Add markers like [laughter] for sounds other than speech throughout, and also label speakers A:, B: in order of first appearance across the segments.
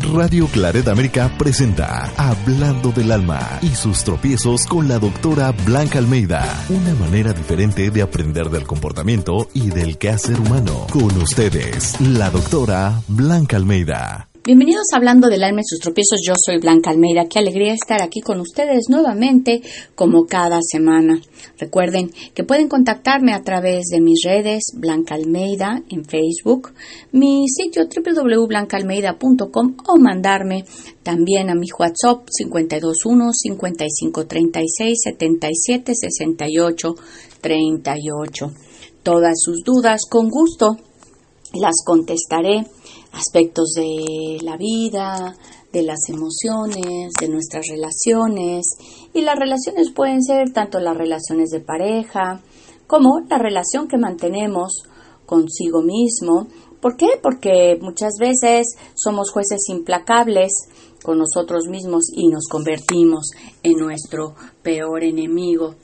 A: Radio Claret América presenta Hablando del Alma y sus tropiezos con la doctora Blanca Almeida. Una manera diferente de aprender del comportamiento y del quehacer humano. Con ustedes, la doctora Blanca Almeida.
B: Bienvenidos a Hablando del Alma y sus tropiezos. Yo soy Blanca Almeida. Qué alegría estar aquí con ustedes nuevamente, como cada semana. Recuerden que pueden contactarme a través de mis redes, Blanca Almeida en Facebook, mi sitio www.blancaalmeida.com o mandarme también a mi WhatsApp 521 5536 77 68 38. Todas sus dudas, con gusto, las contestaré aspectos de la vida, de las emociones, de nuestras relaciones. Y las relaciones pueden ser tanto las relaciones de pareja como la relación que mantenemos consigo mismo. ¿Por qué? Porque muchas veces somos jueces implacables con nosotros mismos y nos convertimos en nuestro peor enemigo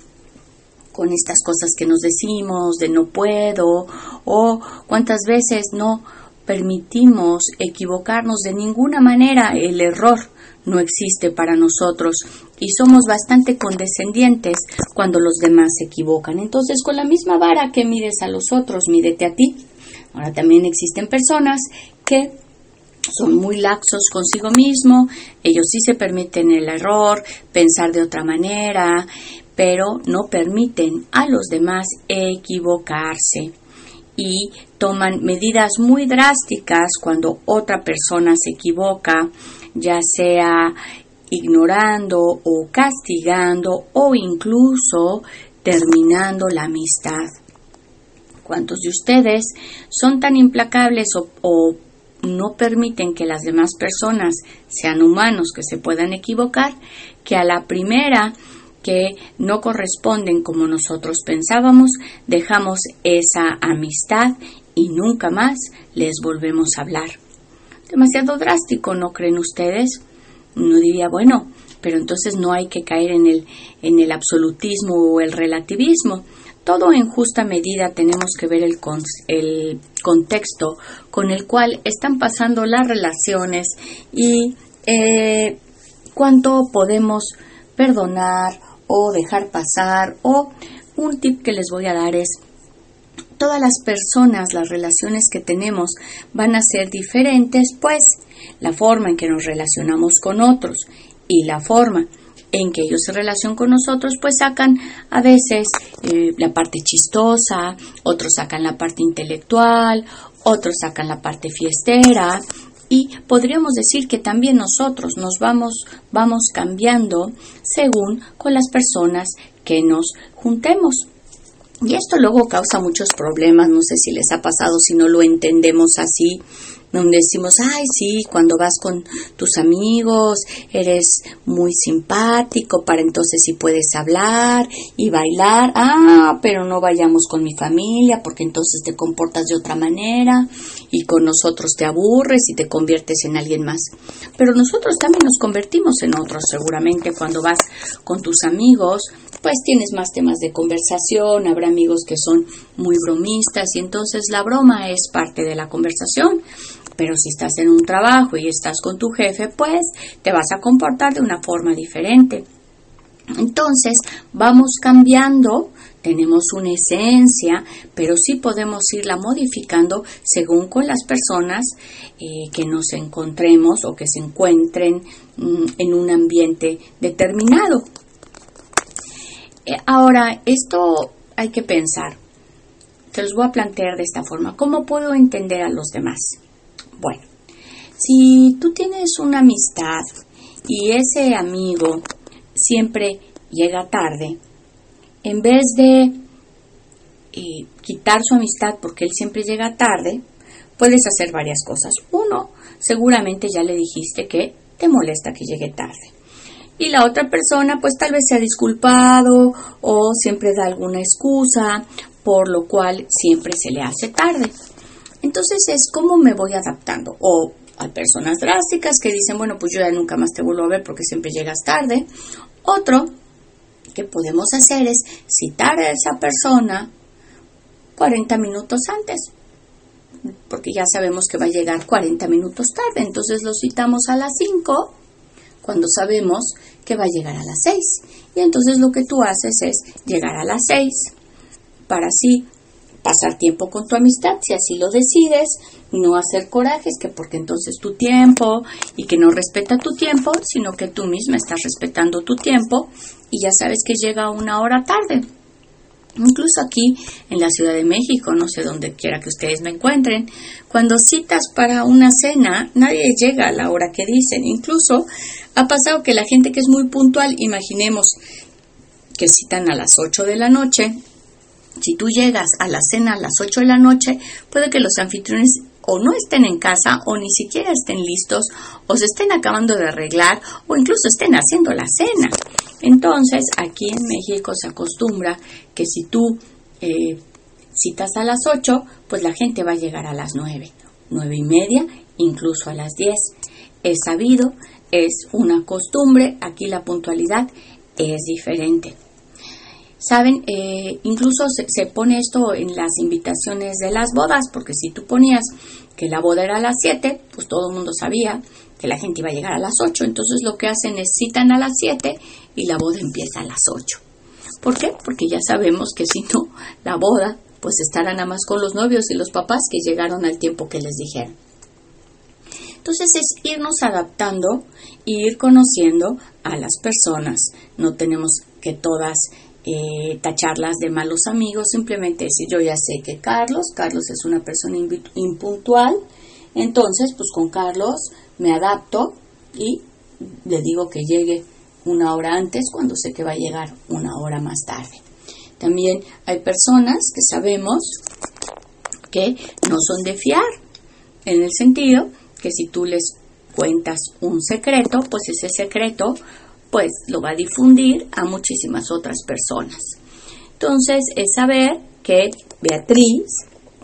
B: con estas cosas que nos decimos de no puedo o cuántas veces no permitimos equivocarnos de ninguna manera, el error no existe para nosotros y somos bastante condescendientes cuando los demás se equivocan. Entonces, con la misma vara que mides a los otros, mídete a ti. Ahora también existen personas que son muy laxos consigo mismo, ellos sí se permiten el error, pensar de otra manera, pero no permiten a los demás equivocarse y toman medidas muy drásticas cuando otra persona se equivoca, ya sea ignorando o castigando o incluso terminando la amistad. ¿Cuántos de ustedes son tan implacables o, o, no permiten que las demás personas sean humanos, que se puedan equivocar, que a la primera que no corresponden como nosotros pensábamos, dejamos esa amistad y nunca más les volvemos a hablar. Demasiado drástico, ¿no creen ustedes? Uno diría, bueno, pero entonces no hay que caer en el, en el absolutismo o el relativismo. Todo en justa medida tenemos que ver el, el contexto con el cual están pasando las relaciones y eh, cuánto podemos perdonar o dejar pasar o un tip que les voy a dar es todas las personas, las relaciones que tenemos van a ser diferentes, pues la forma en que nos relacionamos con otros y la forma en que ellos se relacionan con nosotros, pues sacan a veces eh, la parte chistosa, otros sacan la parte intelectual, otros sacan la parte fiestera, y podríamos decir que también nosotros nos vamos, vamos cambiando según con las personas que nos juntemos. Y esto luego causa muchos problemas, no sé si les ha pasado si no lo entendemos así, donde decimos, ay, sí, cuando vas con tus amigos, eres muy simpático, para entonces sí puedes hablar y bailar, ah, pero no vayamos con mi familia, porque entonces te comportas de otra manera y con nosotros te aburres y te conviertes en alguien más. Pero nosotros también nos convertimos en otros, seguramente cuando vas con tus amigos, pues tienes más temas de conversación, habrá amigos que son muy bromistas y entonces la broma es parte de la conversación pero si estás en un trabajo y estás con tu jefe, pues te vas a comportar de una forma diferente. Entonces, vamos cambiando, tenemos una esencia, pero sí podemos irla modificando según con las personas eh, que nos encontremos o que se encuentren mm, en un ambiente determinado. Eh, ahora, esto hay que pensar. Te los voy a plantear de esta forma. ¿Cómo puedo entender a los demás? Si tú tienes una amistad y ese amigo siempre llega tarde, en vez de eh, quitar su amistad porque él siempre llega tarde, puedes hacer varias cosas. Uno, seguramente ya le dijiste que te molesta que llegue tarde. Y la otra persona, pues tal vez se ha disculpado o siempre da alguna excusa, por lo cual siempre se le hace tarde. Entonces es cómo me voy adaptando. O hay personas drásticas que dicen, bueno, pues yo ya nunca más te vuelvo a ver porque siempre llegas tarde. Otro que podemos hacer es citar a esa persona 40 minutos antes. porque ya sabemos que va a llegar 40 minutos tarde, entonces lo citamos a las 5 cuando sabemos que va a llegar a las 6. Y entonces lo que tú haces es llegar a las 6 para así pasar tiempo con tu amistad, si así lo decides, no hacer corajes, que porque entonces tu tiempo y que no respeta tu tiempo, sino que tú misma estás respetando tu tiempo y ya sabes que llega una hora tarde. Incluso aquí en la Ciudad de México, no sé dónde quiera que ustedes me encuentren, cuando citas para una cena, nadie llega a la hora que dicen. Incluso ha pasado que la gente que es muy puntual, imaginemos que citan a las 8 de la noche, si tú llegas a la cena a las 8 de la noche, puede que los anfitriones o no estén en casa o ni siquiera estén listos o se estén acabando de arreglar o incluso estén haciendo la cena. Entonces, aquí en México se acostumbra que si tú eh, citas a las 8, pues la gente va a llegar a las 9, 9 y media, incluso a las 10. Es sabido, es una costumbre, aquí la puntualidad es diferente. Saben, eh, incluso se, se, pone esto en las invitaciones de las bodas, porque si tú ponías que la boda era a las 7, pues todo el mundo sabía que la gente iba a llegar a las 8. Entonces lo que hacen es citan a las 7 y la boda empieza a las 8. ¿Por qué? Porque ya sabemos que si no, la boda pues estará nada más con los novios y los papás que llegaron al tiempo que les dijeron. Entonces es irnos adaptando e ir conociendo a las personas. No tenemos que todas eh, tacharlas de malos amigos, simplemente decir yo ya sé que Carlos, Carlos es una persona impuntual, entonces pues con Carlos me adapto y le digo que llegue una hora antes cuando sé que va a llegar una hora más tarde. También hay personas que sabemos que no son de fiar, en el sentido que si tú les cuentas un secreto, pues ese secreto pues lo va a difundir a muchísimas otras personas. Entonces es saber que Beatriz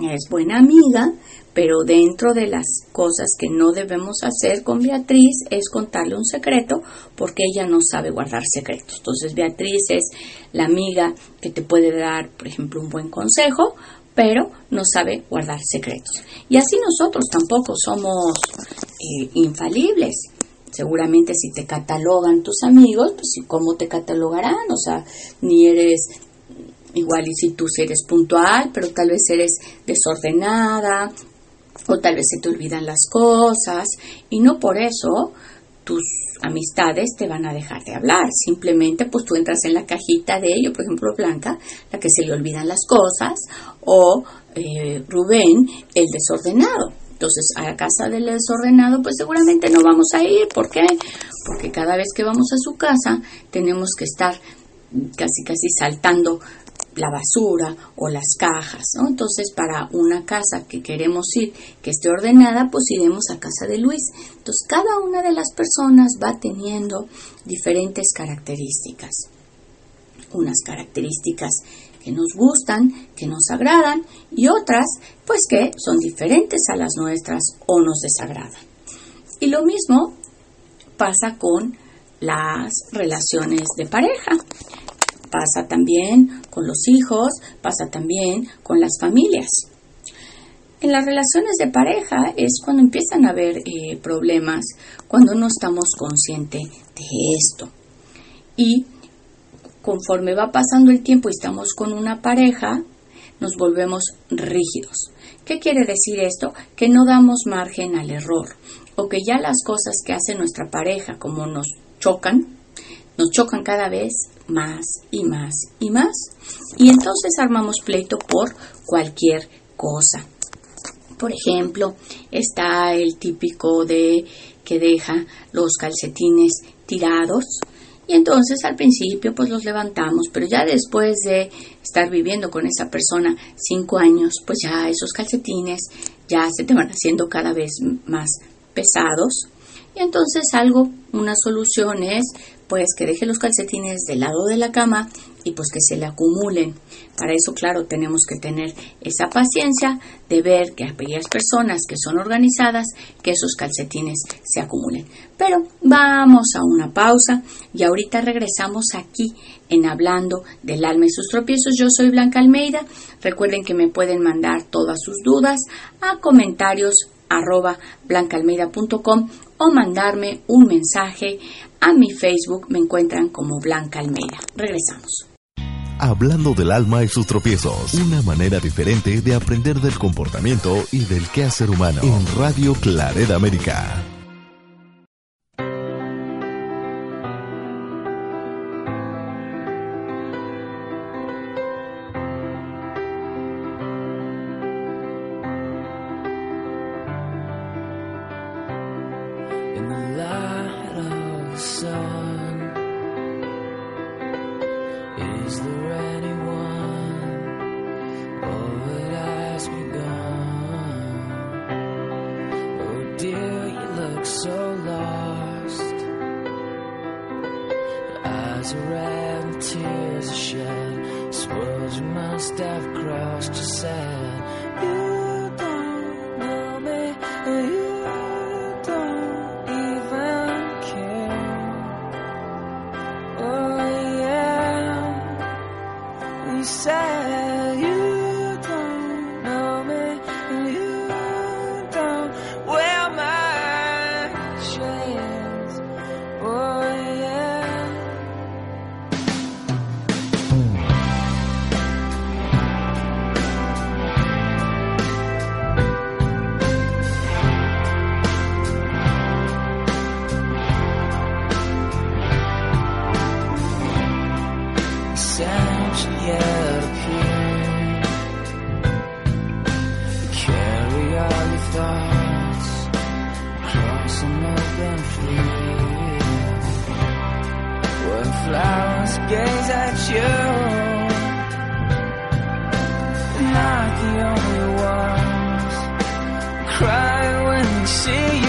B: es buena amiga, pero dentro de las cosas que no debemos hacer con Beatriz es contarle un secreto porque ella no sabe guardar secretos. Entonces Beatriz es la amiga que te puede dar, por ejemplo, un buen consejo, pero no sabe guardar secretos. Y así nosotros tampoco somos eh, infalibles. Seguramente si te catalogan tus amigos, pues ¿cómo te catalogarán? O sea, ni eres igual y si tú eres puntual, pero tal vez eres desordenada, o tal vez se te olvidan las cosas y no por eso tus amistades te van a dejar de hablar. Simplemente pues tú entras en la cajita de ello, por ejemplo Blanca, la que se le olvidan las cosas, o eh, Rubén, el desordenado. Entonces a la casa del desordenado pues seguramente no vamos a ir. ¿Por qué? Porque cada vez que vamos a su casa tenemos que estar casi casi saltando la basura o las cajas, ¿no? Entonces, para una casa que queremos ir, que esté ordenada, pues iremos a casa de Luis. Entonces, cada una de las personas va teniendo diferentes características. Unas características que nos gustan, que nos agradan, y otras, pues que son diferentes a las nuestras o nos desagradan. Y lo mismo pasa con las relaciones de pareja pasa también con los hijos, pasa también con las familias. En las relaciones de pareja es cuando empiezan a haber eh, problemas, cuando no estamos conscientes de esto. Y conforme va pasando el tiempo y estamos con una pareja, nos volvemos rígidos. ¿Qué quiere decir esto? Que no damos margen al error o que ya las cosas que hace nuestra pareja, como nos chocan, nos chocan cada vez más y más y más. Y entonces armamos pleito por cualquier cosa. Por ejemplo, está el típico de que deja los calcetines tirados y entonces al principio pues los levantamos, pero ya después de estar viviendo con esa persona cinco años, pues ya esos calcetines ya se te van haciendo cada vez más pesados. Y entonces algo, una solución es pues que deje los calcetines del lado de la cama y pues que se le acumulen. Para eso, claro, tenemos que tener esa paciencia de ver que aquellas personas que son organizadas, que esos calcetines se acumulen. Pero vamos a una pausa y ahorita regresamos aquí en Hablando del alma y sus tropiezos. Yo soy Blanca Almeida. Recuerden que me pueden mandar todas sus dudas a comentarios arroba blancaalmeida.com o mandarme un mensaje a mi Facebook. Me encuentran como Blanca Almeida. Regresamos.
A: Hablando del alma y sus tropiezos. Una manera diferente de aprender del comportamiento y del quehacer humano. En Radio Claret América. country where flowers gaze at you. Not the only ones cry when they see you.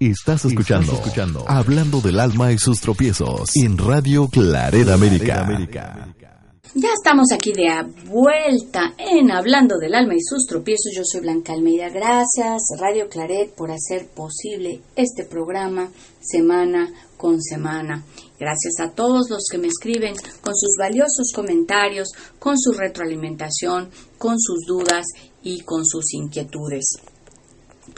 A: Estás escuchando, escuchando. Hablando del alma y sus tropiezos en Radio Claret América.
B: Ya estamos aquí de vuelta en Hablando del Alma y sus tropiezos. Yo soy Blanca Almeida. Gracias Radio Claret por hacer posible este programa semana con semana. Gracias a todos los que me escriben con sus valiosos comentarios, con su retroalimentación, con sus dudas y con sus inquietudes.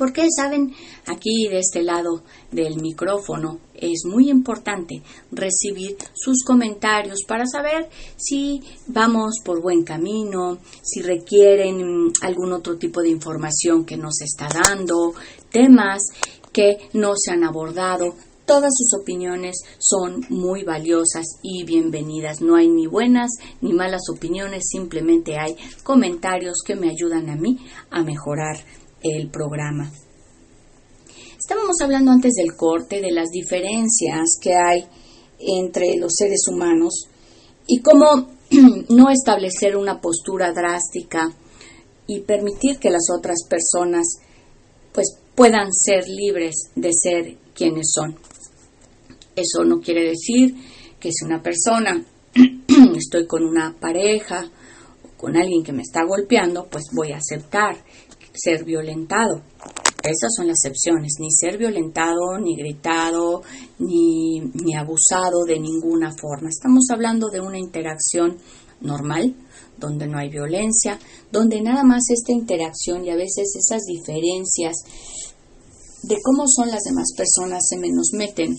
B: Porque, saben, aquí de este lado del micrófono es muy importante recibir sus comentarios para saber si vamos por buen camino, si requieren algún otro tipo de información que nos está dando, temas que no se han abordado. Todas sus opiniones son muy valiosas y bienvenidas. No hay ni buenas ni malas opiniones, simplemente hay comentarios que me ayudan a mí a mejorar el programa. Estábamos hablando antes del corte de las diferencias que hay entre los seres humanos y cómo [clears throat] no establecer una postura drástica y permitir que las otras personas pues puedan ser libres de ser quienes son. Eso no quiere decir que si una persona [clears throat] estoy con una pareja o con alguien que me está golpeando, pues voy a aceptar ser violentado. Esas son las excepciones, ni ser violentado, ni gritado, ni, ni abusado de ninguna forma. Estamos hablando de una interacción normal, donde no hay violencia, donde nada más esta interacción y a veces esas diferencias de cómo son las demás personas se nos meten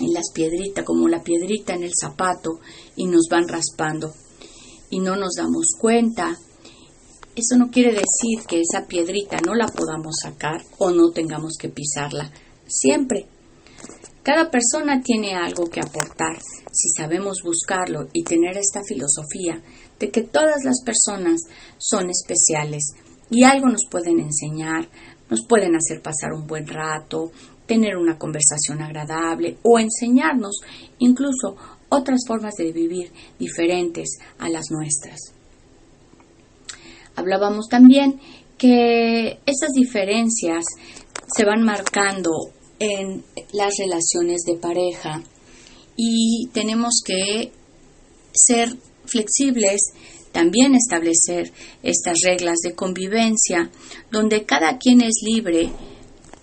B: en las piedritas, como la piedrita en el zapato, y nos van raspando. Y no nos damos cuenta eso no quiere decir que esa piedrita no la podamos sacar o no tengamos que pisarla. Siempre. Cada persona tiene algo que aportar si sabemos buscarlo y tener esta filosofía de que todas las personas son especiales y algo nos pueden enseñar, nos pueden hacer pasar un buen rato, tener una conversación agradable o enseñarnos incluso otras formas de vivir diferentes a las nuestras. Hablábamos también que esas diferencias se van marcando en las relaciones de pareja y tenemos que ser flexibles, también establecer estas reglas de convivencia donde cada quien es libre,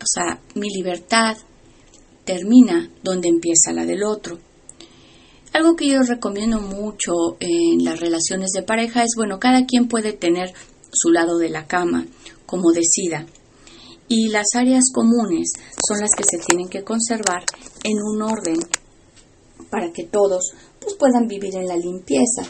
B: o sea, mi libertad termina donde empieza la del otro. Algo que yo recomiendo mucho en las relaciones de pareja es, bueno, cada quien puede tener su lado de la cama, como decida. Y las áreas comunes son las que se tienen que conservar en un orden para que todos pues, puedan vivir en la limpieza.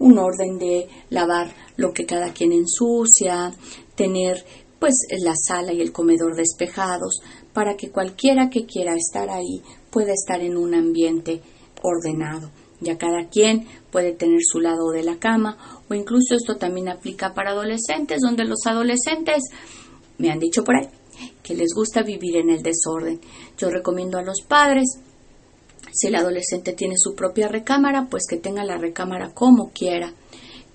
B: Un orden de lavar lo que cada quien ensucia, tener pues la sala y el comedor despejados, para que cualquiera que quiera estar ahí pueda estar en un ambiente ordenado. Ya cada quien puede tener su lado de la cama o incluso esto también aplica para adolescentes, donde los adolescentes me han dicho por ahí que les gusta vivir en el desorden. Yo recomiendo a los padres, si el adolescente tiene su propia recámara, pues que tenga la recámara como quiera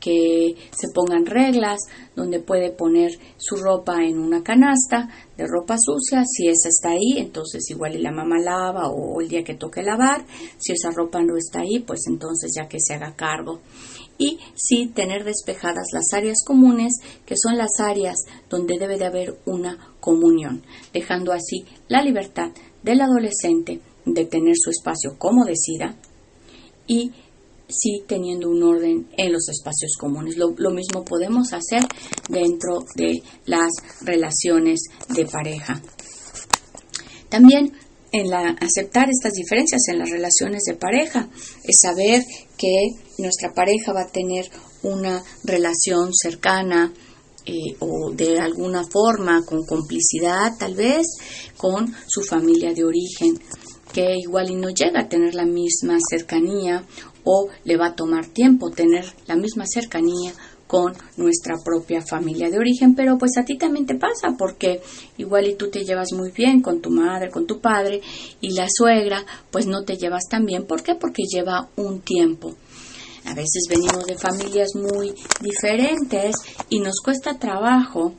B: que se pongan reglas, donde puede poner su ropa en una canasta de ropa sucia, si esa está ahí, entonces igual y la mamá lava o el día que toque lavar, si esa ropa no está ahí, pues entonces ya que se haga cargo. Y sí tener despejadas las áreas comunes, que son las áreas donde debe de haber una comunión, dejando así la libertad del adolescente de tener su espacio como decida y sí teniendo un orden en los espacios comunes. Lo, mismo podemos hacer dentro de las relaciones de pareja. También en la, aceptar estas diferencias en las relaciones de pareja es saber que nuestra pareja va a tener una relación cercana eh, o de alguna forma con complicidad tal vez con su familia de origen que igual y no llega a tener la misma cercanía o le va a tomar tiempo tener la misma cercanía con nuestra propia familia de origen, pero pues a ti también te pasa porque igual y tú te llevas muy bien con tu madre, con tu padre y la suegra pues no te llevas tan bien. ¿Por qué? Porque lleva un tiempo. A veces venimos de familias muy diferentes y nos cuesta trabajo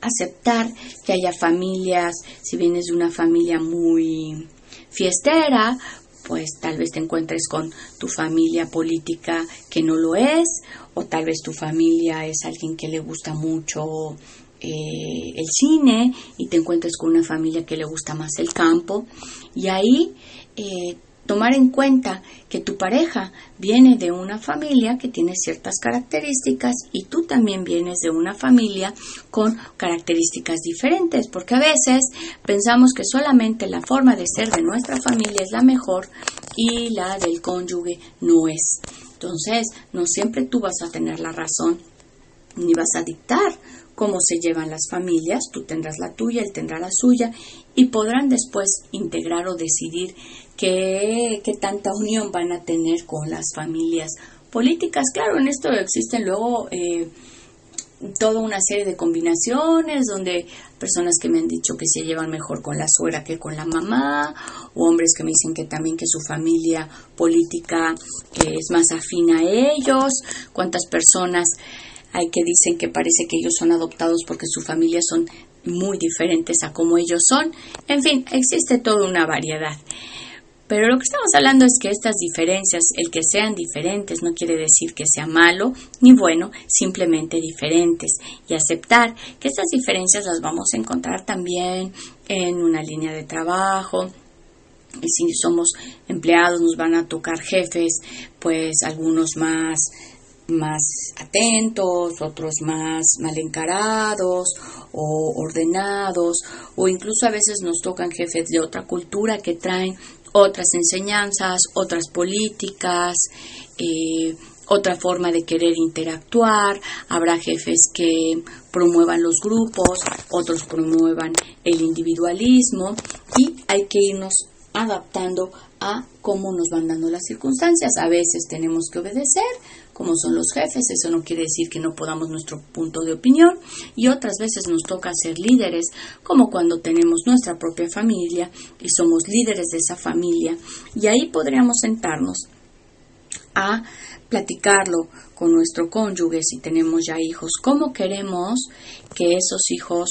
B: aceptar que haya familias, si vienes de una familia muy fiestera, pues tal vez te encuentres con tu familia política que no lo es, o tal vez tu familia es alguien que le gusta mucho eh, el cine y te encuentres con una familia que le gusta más el campo. Y ahí eh, tomar en cuenta que tu pareja viene de una familia que tiene ciertas características y tú también vienes de una familia con características diferentes, porque a veces pensamos que solamente la forma de ser de nuestra familia es la mejor y la del cónyuge no es. Entonces, no siempre tú vas a tener la razón ni vas a dictar cómo se llevan las familias, tú tendrás la tuya, él tendrá la suya y podrán después integrar o decidir qué, qué tanta unión van a tener con las familias políticas. Claro, en esto existen luego eh, toda una serie de combinaciones donde personas que me han dicho que se llevan mejor con la suegra que con la mamá, o hombres que me dicen que también que su familia política es más afín a ellos, cuántas personas hay que dicen que parece que ellos son adoptados porque sus familias son muy diferentes a como ellos son. En fin, existe toda una variedad. Pero lo que estamos hablando es que estas diferencias, el que sean diferentes, no quiere decir que sea malo ni bueno, simplemente diferentes. Y aceptar que estas diferencias las vamos a encontrar también en una línea de trabajo, y si somos empleados nos van a tocar jefes, pues algunos más más atentos, otros más mal encarados o ordenados, o incluso a veces nos tocan jefes de otra cultura que traen otras enseñanzas, otras políticas, eh, otra forma de querer interactuar. Habrá jefes que promuevan los grupos, otros promuevan el individualismo y hay que irnos adaptando a cómo nos van dando las circunstancias. A veces tenemos que obedecer, como son los jefes, eso no quiere decir que no podamos nuestro punto de opinión. Y otras veces nos toca ser líderes, como cuando tenemos nuestra propia familia y somos líderes de esa familia. Y ahí podríamos sentarnos a platicarlo con nuestro cónyuge si tenemos ya hijos, cómo queremos que esos hijos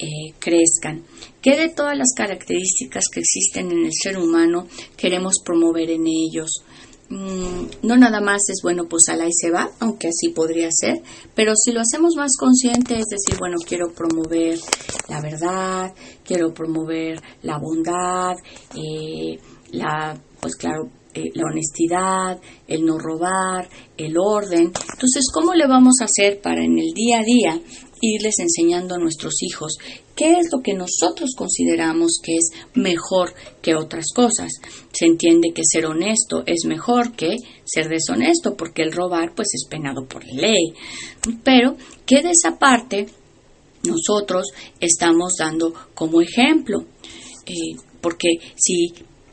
B: eh, crezcan, qué de todas las características que existen en el ser humano queremos promover en ellos, Mm, no nada más es bueno, pues a la y se va, aunque así podría ser, pero si lo hacemos más consciente, es decir, bueno, quiero promover la verdad, quiero promover la bondad, eh, la, pues claro, eh, la honestidad, el no robar, el orden. Entonces, ¿cómo le vamos a hacer para en el día a día irles enseñando a nuestros hijos qué es lo que nosotros consideramos que es mejor que otras cosas. Se entiende que ser honesto es mejor que ser deshonesto, porque el robar pues es penado por la ley. Pero ¿qué de esa parte nosotros estamos dando como ejemplo. Eh, porque si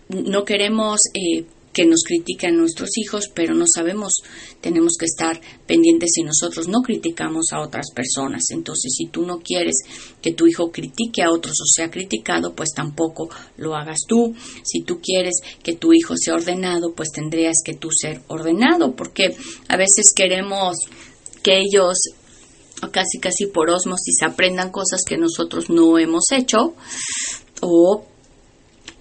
B: no queremos eh, que nos critican nuestros hijos, pero no sabemos, tenemos que estar pendientes si nosotros no criticamos a otras personas. Entonces, si tú no quieres que tu hijo critique a otros o sea criticado, pues tampoco lo hagas tú. Si tú quieres que tu hijo sea ordenado, pues tendrías que tú ser ordenado, porque a veces queremos que ellos casi casi por osmosis aprendan cosas que nosotros no hemos hecho o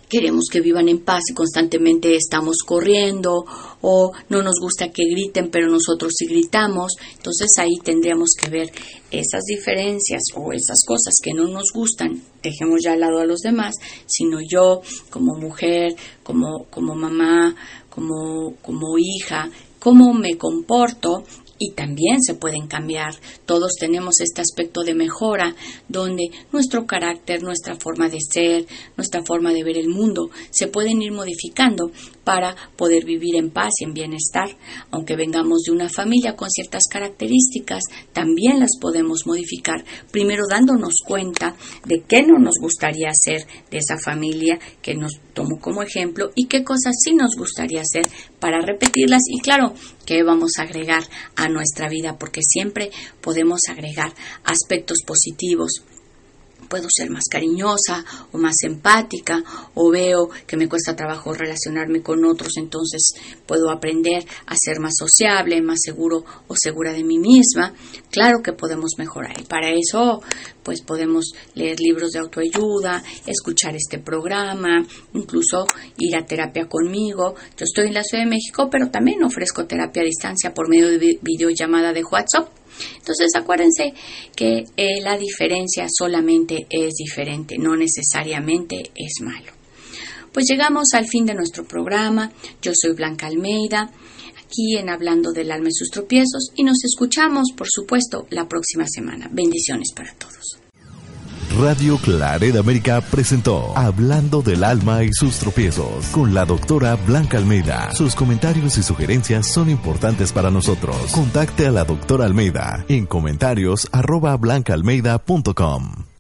B: queremos que vivan en paz y constantemente estamos corriendo o no nos gusta que griten pero nosotros sí gritamos. Entonces ahí tendríamos que ver esas diferencias o esas cosas que no nos gustan, dejemos ya al lado a los demás, sino yo como mujer, como, como mamá, como, como hija, cómo me comporto y también se pueden cambiar. Todos tenemos este aspecto de mejora donde nuestro carácter, nuestra forma de ser, nuestra forma de ver el mundo se pueden ir modificando para poder vivir en paz y en bienestar. Aunque vengamos de una familia con ciertas características, también las podemos modificar, primero dándonos cuenta de qué no nos gustaría hacer de esa familia que nos tomó como ejemplo y qué cosas sí nos gustaría hacer para repetirlas y claro, qué vamos a agregar a nuestra vida, porque siempre podemos agregar aspectos positivos puedo ser más cariñosa o más empática o veo que me cuesta trabajo relacionarme con otros, entonces puedo aprender a ser más sociable, más seguro o segura de mí misma. Claro que podemos mejorar y para eso pues podemos leer libros de autoayuda, escuchar este programa, incluso ir a terapia conmigo. Yo estoy en la Ciudad de México, pero también ofrezco terapia a distancia por medio de videollamada de WhatsApp. Entonces acuérdense que eh, la diferencia solamente es diferente, no necesariamente es malo. Pues llegamos al fin de nuestro programa. Yo soy Blanca Almeida, aquí en Hablando del alma y sus tropiezos, y nos escuchamos, por supuesto, la próxima semana. Bendiciones para todos.
C: Radio Claret América presentó Hablando del alma y sus tropiezos con la doctora Blanca Almeida. Sus comentarios y sugerencias son importantes para nosotros. Contacte a la doctora Almeida en comentarios arroba blancaalmeida.com.